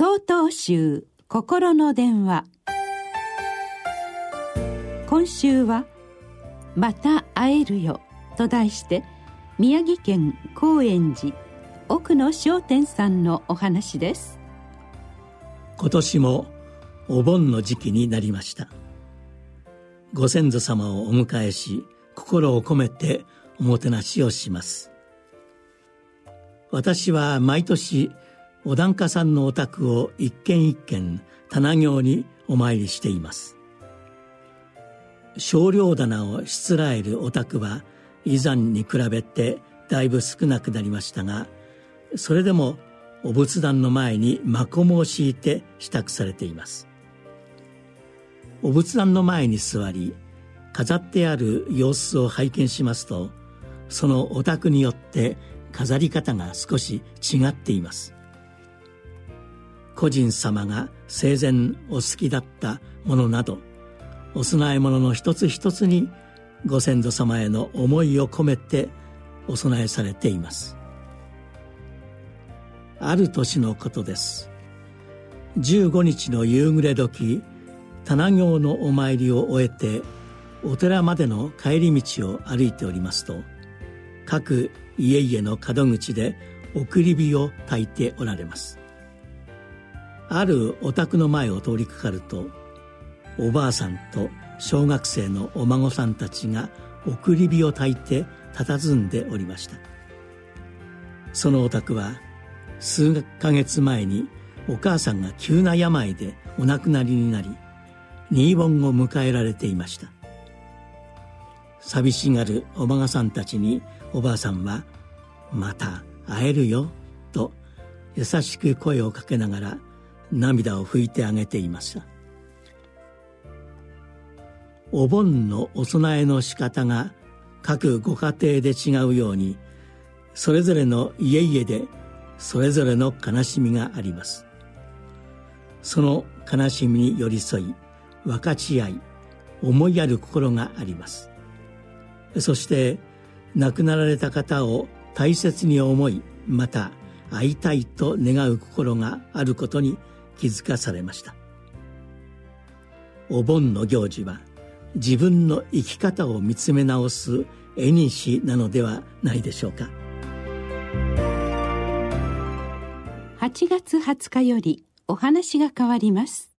総統集心の電話。今週は「また会えるよ」と題して宮城県高円寺奥野商店さんのお話です。今年もお盆の時期になりました。ご先祖様をお迎えし心を込めておもてなしをします。私は毎年お檀家さんのお宅を一軒一軒棚行にお参りしています。少量棚をしつらえるお宅は以前に比べてだいぶ少なくなりましたがそれでもお仏壇の前にマコモを敷いて支度されています。お仏壇の前に座り飾ってある様子を拝見しますとそのお宅によって飾り方が少し違っています。個人様が生前お好きだったものなどお供え物の一つ一つにご先祖様への思いを込めてお供えされています。ある年のことです。15日の夕暮れ時棚行のお参りを終えてお寺までの帰り道を歩いておりますと各家々の門口で送り火を焚いておられます。あるお宅の前を通りかかるとおばあさんと小学生のお孫さんたちが送り火を焚いて佇んでおりました。そのお宅は数ヶ月前にお母さんが急な病でお亡くなりになり新盆を迎えられていました。寂しがるお孫さんたちにおばあさんは「また会えるよ」と優しく声をかけながら涙を拭いてあげていましたお盆のお供えの仕方が各ご家庭で違うようにそれぞれの家々でそれぞれの悲しみがあります。その悲しみに寄り添い分かち合い思いやる心があります。そして亡くなられた方を大切に思いまた会いたいと願う心があることに気づかされました。お盆の行事は自分の生き方を見つめ直す絵にしなのではないでしょうか。8月20日よりお話が変わります。